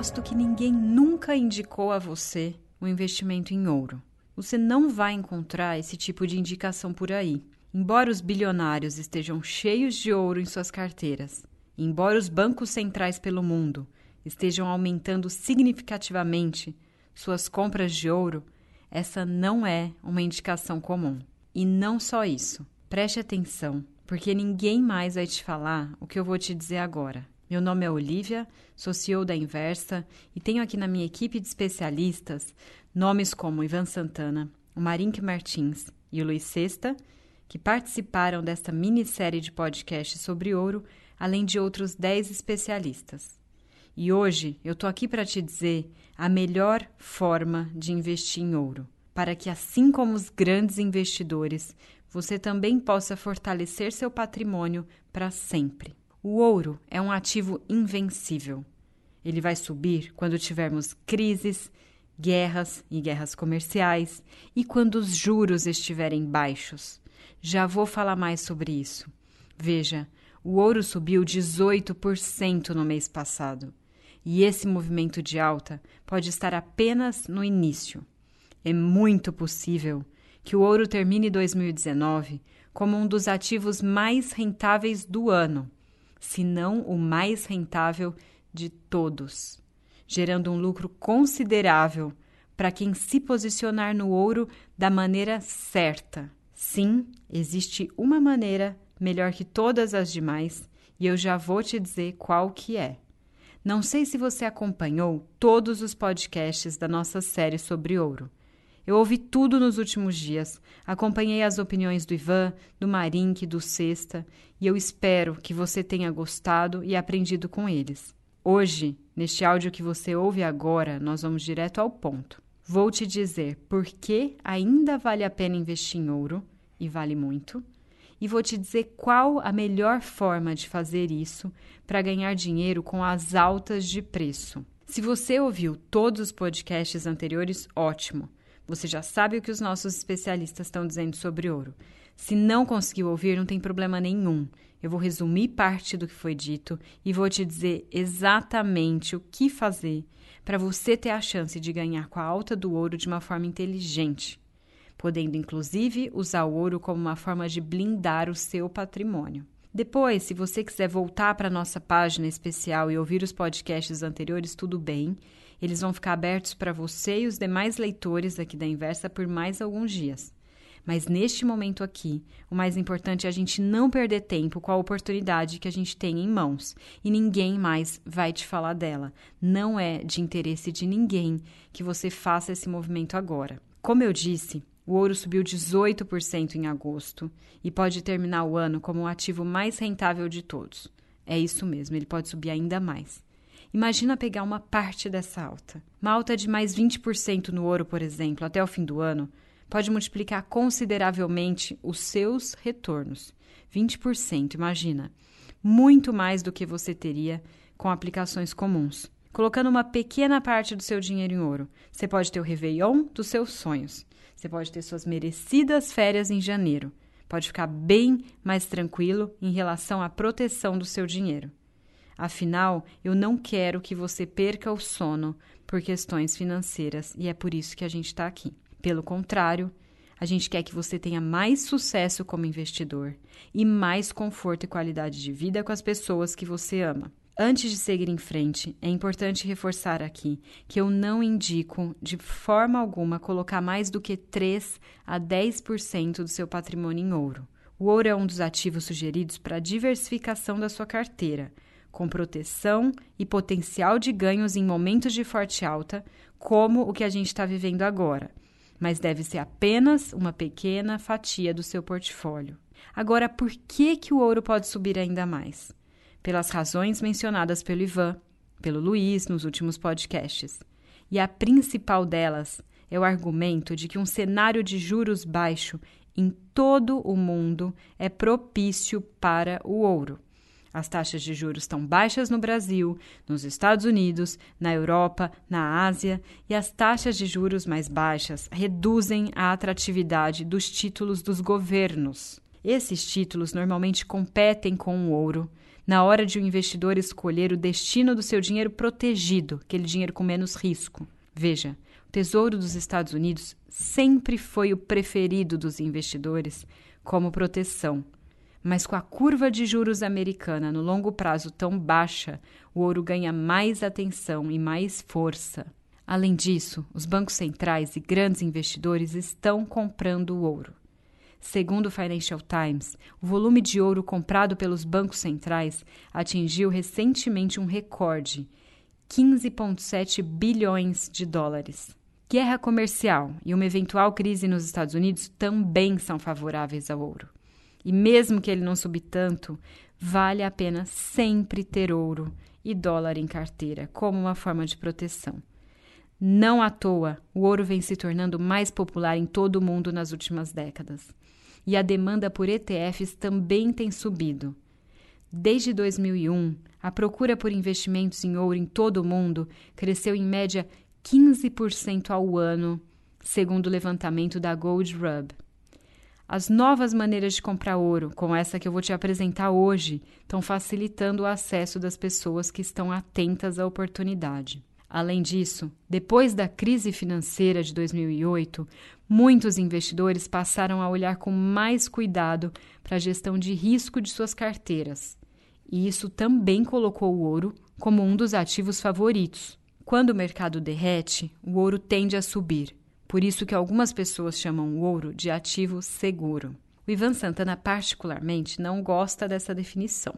aposto que ninguém nunca indicou a você o investimento em ouro. Você não vai encontrar esse tipo de indicação por aí. Embora os bilionários estejam cheios de ouro em suas carteiras, embora os bancos centrais pelo mundo estejam aumentando significativamente suas compras de ouro, essa não é uma indicação comum. E não só isso. Preste atenção, porque ninguém mais vai te falar o que eu vou te dizer agora. Meu nome é Olivia, sou CEO da Inversa e tenho aqui na minha equipe de especialistas nomes como Ivan Santana, o Marink Martins e o Luiz Sesta, que participaram desta minissérie de podcast sobre ouro, além de outros 10 especialistas. E hoje eu tô aqui para te dizer a melhor forma de investir em ouro, para que assim como os grandes investidores, você também possa fortalecer seu patrimônio para sempre. O ouro é um ativo invencível. Ele vai subir quando tivermos crises, guerras e guerras comerciais e quando os juros estiverem baixos. Já vou falar mais sobre isso. Veja, o ouro subiu 18% no mês passado. E esse movimento de alta pode estar apenas no início. É muito possível que o ouro termine 2019 como um dos ativos mais rentáveis do ano se não o mais rentável de todos, gerando um lucro considerável para quem se posicionar no ouro da maneira certa. Sim, existe uma maneira melhor que todas as demais e eu já vou te dizer qual que é. Não sei se você acompanhou todos os podcasts da nossa série sobre ouro. Eu ouvi tudo nos últimos dias, acompanhei as opiniões do Ivan, do Marink, do Sexta, e eu espero que você tenha gostado e aprendido com eles. Hoje, neste áudio que você ouve agora, nós vamos direto ao ponto. Vou te dizer por que ainda vale a pena investir em ouro, e vale muito, e vou te dizer qual a melhor forma de fazer isso para ganhar dinheiro com as altas de preço. Se você ouviu todos os podcasts anteriores, ótimo. Você já sabe o que os nossos especialistas estão dizendo sobre ouro. Se não conseguiu ouvir, não tem problema nenhum. Eu vou resumir parte do que foi dito e vou te dizer exatamente o que fazer para você ter a chance de ganhar com a alta do ouro de uma forma inteligente, podendo inclusive usar o ouro como uma forma de blindar o seu patrimônio. Depois, se você quiser voltar para a nossa página especial e ouvir os podcasts anteriores, tudo bem. Eles vão ficar abertos para você e os demais leitores aqui da Inversa por mais alguns dias. Mas neste momento aqui, o mais importante é a gente não perder tempo com a oportunidade que a gente tem em mãos. E ninguém mais vai te falar dela. Não é de interesse de ninguém que você faça esse movimento agora. Como eu disse, o ouro subiu 18% em agosto e pode terminar o ano como o ativo mais rentável de todos. É isso mesmo, ele pode subir ainda mais. Imagina pegar uma parte dessa alta. Uma alta de mais 20% no ouro, por exemplo, até o fim do ano, pode multiplicar consideravelmente os seus retornos. 20%, imagina. Muito mais do que você teria com aplicações comuns. Colocando uma pequena parte do seu dinheiro em ouro, você pode ter o Réveillon dos seus sonhos. Você pode ter suas merecidas férias em janeiro. Pode ficar bem mais tranquilo em relação à proteção do seu dinheiro. Afinal, eu não quero que você perca o sono por questões financeiras e é por isso que a gente está aqui. Pelo contrário, a gente quer que você tenha mais sucesso como investidor e mais conforto e qualidade de vida com as pessoas que você ama. Antes de seguir em frente, é importante reforçar aqui que eu não indico de forma alguma colocar mais do que 3 a 10% do seu patrimônio em ouro. O ouro é um dos ativos sugeridos para a diversificação da sua carteira com proteção e potencial de ganhos em momentos de forte alta, como o que a gente está vivendo agora, mas deve ser apenas uma pequena fatia do seu portfólio. Agora, por que, que o ouro pode subir ainda mais? Pelas razões mencionadas pelo Ivan, pelo Luiz nos últimos podcasts. E a principal delas é o argumento de que um cenário de juros baixo em todo o mundo é propício para o ouro. As taxas de juros estão baixas no Brasil, nos Estados Unidos, na Europa, na Ásia, e as taxas de juros mais baixas reduzem a atratividade dos títulos dos governos. Esses títulos normalmente competem com o ouro na hora de o investidor escolher o destino do seu dinheiro protegido, aquele dinheiro com menos risco. Veja, o Tesouro dos Estados Unidos sempre foi o preferido dos investidores como proteção. Mas com a curva de juros americana no longo prazo tão baixa, o ouro ganha mais atenção e mais força. Além disso, os bancos centrais e grandes investidores estão comprando o ouro. Segundo o Financial Times, o volume de ouro comprado pelos bancos centrais atingiu recentemente um recorde: 15,7 bilhões de dólares. Guerra comercial e uma eventual crise nos Estados Unidos também são favoráveis ao ouro. E mesmo que ele não subir tanto, vale a pena sempre ter ouro e dólar em carteira como uma forma de proteção. Não à toa, o ouro vem se tornando mais popular em todo o mundo nas últimas décadas e a demanda por ETFs também tem subido. Desde 2001, a procura por investimentos em ouro em todo o mundo cresceu em média 15% ao ano, segundo o levantamento da Gold Rub. As novas maneiras de comprar ouro, como essa que eu vou te apresentar hoje, estão facilitando o acesso das pessoas que estão atentas à oportunidade. Além disso, depois da crise financeira de 2008, muitos investidores passaram a olhar com mais cuidado para a gestão de risco de suas carteiras. E isso também colocou o ouro como um dos ativos favoritos. Quando o mercado derrete, o ouro tende a subir. Por isso que algumas pessoas chamam o ouro de ativo seguro. O Ivan Santana particularmente não gosta dessa definição.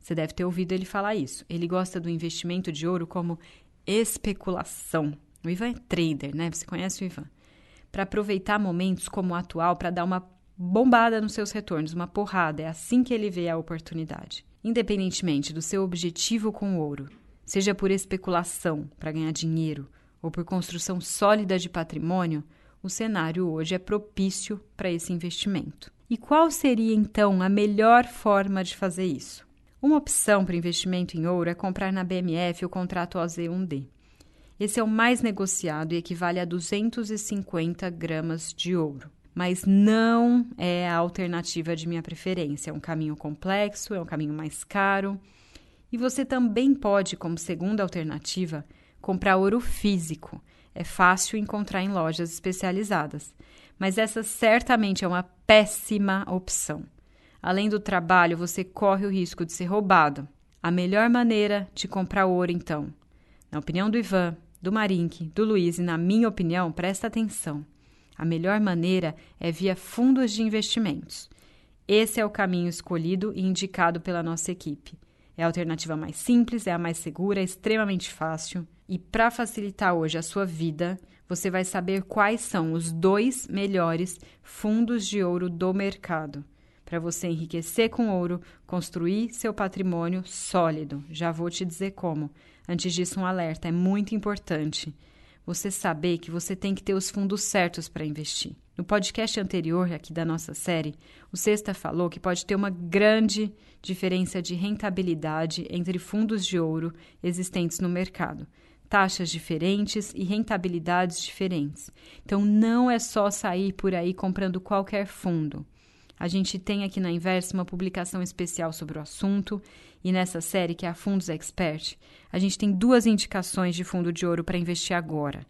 Você deve ter ouvido ele falar isso. Ele gosta do investimento de ouro como especulação. O Ivan é trader, né? Você conhece o Ivan? Para aproveitar momentos como o atual para dar uma bombada nos seus retornos, uma porrada. É assim que ele vê a oportunidade. Independentemente do seu objetivo com o ouro, seja por especulação para ganhar dinheiro ou por construção sólida de patrimônio, o cenário hoje é propício para esse investimento. E qual seria então a melhor forma de fazer isso? Uma opção para investimento em ouro é comprar na BMF o contrato OZ1D. Esse é o mais negociado e equivale a 250 gramas de ouro. Mas não é a alternativa de minha preferência. É um caminho complexo, é um caminho mais caro. E você também pode, como segunda alternativa, comprar ouro físico. É fácil encontrar em lojas especializadas. Mas essa certamente é uma péssima opção. Além do trabalho, você corre o risco de ser roubado. A melhor maneira de comprar ouro, então, na opinião do Ivan, do Marink, do Luiz e na minha opinião, presta atenção. A melhor maneira é via fundos de investimentos. Esse é o caminho escolhido e indicado pela nossa equipe. É a alternativa mais simples, é a mais segura, é extremamente fácil. E para facilitar hoje a sua vida, você vai saber quais são os dois melhores fundos de ouro do mercado para você enriquecer com ouro, construir seu patrimônio sólido. Já vou te dizer como. Antes disso, um alerta: é muito importante você saber que você tem que ter os fundos certos para investir. No podcast anterior aqui da nossa série, o Sexta falou que pode ter uma grande diferença de rentabilidade entre fundos de ouro existentes no mercado. Taxas diferentes e rentabilidades diferentes. Então, não é só sair por aí comprando qualquer fundo. A gente tem aqui na Inversa uma publicação especial sobre o assunto e nessa série, que é a Fundos Expert, a gente tem duas indicações de fundo de ouro para investir agora.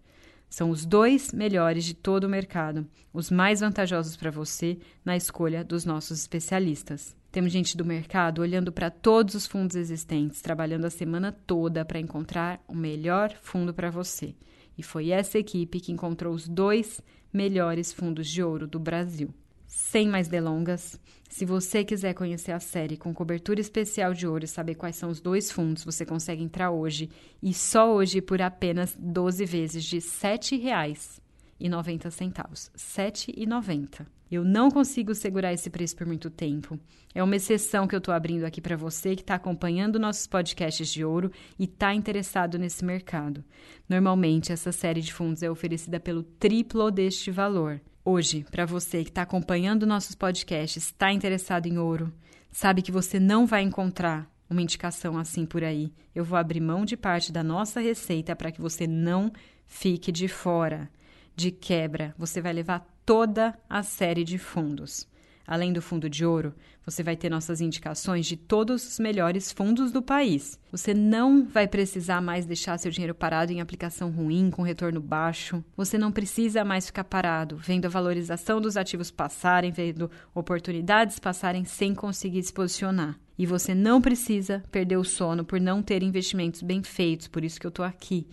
São os dois melhores de todo o mercado, os mais vantajosos para você na escolha dos nossos especialistas. Temos gente do mercado olhando para todos os fundos existentes, trabalhando a semana toda para encontrar o melhor fundo para você. E foi essa equipe que encontrou os dois melhores fundos de ouro do Brasil. Sem mais delongas, se você quiser conhecer a série com cobertura especial de ouro e saber quais são os dois fundos, você consegue entrar hoje e só hoje por apenas 12 vezes de R$ 7,90. R$ 7,90. Eu não consigo segurar esse preço por muito tempo. É uma exceção que eu estou abrindo aqui para você que está acompanhando nossos podcasts de ouro e está interessado nesse mercado. Normalmente, essa série de fundos é oferecida pelo triplo deste valor. Hoje, para você que está acompanhando nossos podcasts, está interessado em ouro, sabe que você não vai encontrar uma indicação assim por aí. Eu vou abrir mão de parte da nossa receita para que você não fique de fora. De quebra, você vai levar toda a série de fundos. Além do fundo de ouro, você vai ter nossas indicações de todos os melhores fundos do país. Você não vai precisar mais deixar seu dinheiro parado em aplicação ruim, com retorno baixo. Você não precisa mais ficar parado, vendo a valorização dos ativos passarem, vendo oportunidades passarem sem conseguir se posicionar. E você não precisa perder o sono por não ter investimentos bem feitos, por isso que eu estou aqui.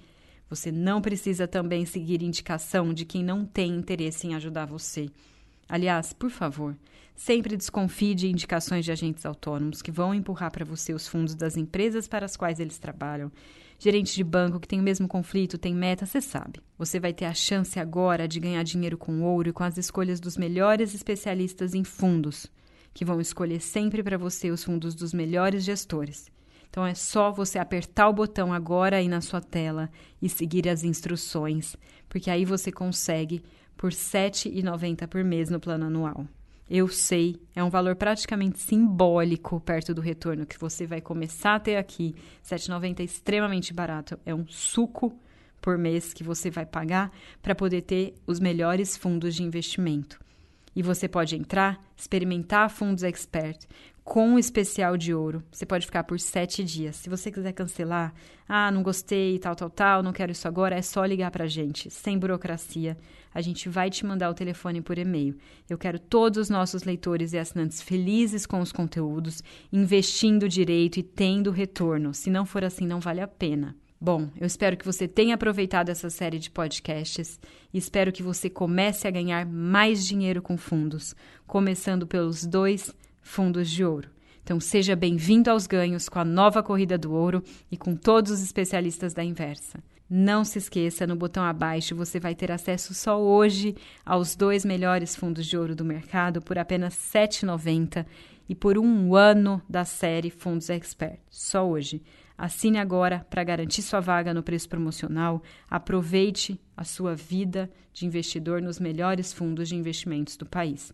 Você não precisa também seguir indicação de quem não tem interesse em ajudar você. Aliás, por favor, sempre desconfie de indicações de agentes autônomos que vão empurrar para você os fundos das empresas para as quais eles trabalham. Gerente de banco que tem o mesmo conflito, tem meta, você sabe. Você vai ter a chance agora de ganhar dinheiro com ouro e com as escolhas dos melhores especialistas em fundos, que vão escolher sempre para você os fundos dos melhores gestores. Então é só você apertar o botão agora aí na sua tela e seguir as instruções, porque aí você consegue por R$ 7,90 por mês no plano anual. Eu sei, é um valor praticamente simbólico perto do retorno que você vai começar a ter aqui. R$ 7,90 é extremamente barato, é um suco por mês que você vai pagar para poder ter os melhores fundos de investimento. E você pode entrar, experimentar fundos expert, com o especial de ouro. Você pode ficar por sete dias. Se você quiser cancelar, ah, não gostei, tal, tal, tal, não quero isso agora, é só ligar para a gente, sem burocracia. A gente vai te mandar o telefone por e-mail. Eu quero todos os nossos leitores e assinantes felizes com os conteúdos, investindo direito e tendo retorno. Se não for assim, não vale a pena. Bom, eu espero que você tenha aproveitado essa série de podcasts e espero que você comece a ganhar mais dinheiro com fundos, começando pelos dois fundos de ouro. Então, seja bem-vindo aos ganhos com a nova corrida do ouro e com todos os especialistas da inversa. Não se esqueça, no botão abaixo você vai ter acesso só hoje aos dois melhores fundos de ouro do mercado por apenas R$ 7,90 e por um ano da série Fundos Expert. Só hoje. Assine agora para garantir sua vaga no preço promocional. Aproveite a sua vida de investidor nos melhores fundos de investimentos do país.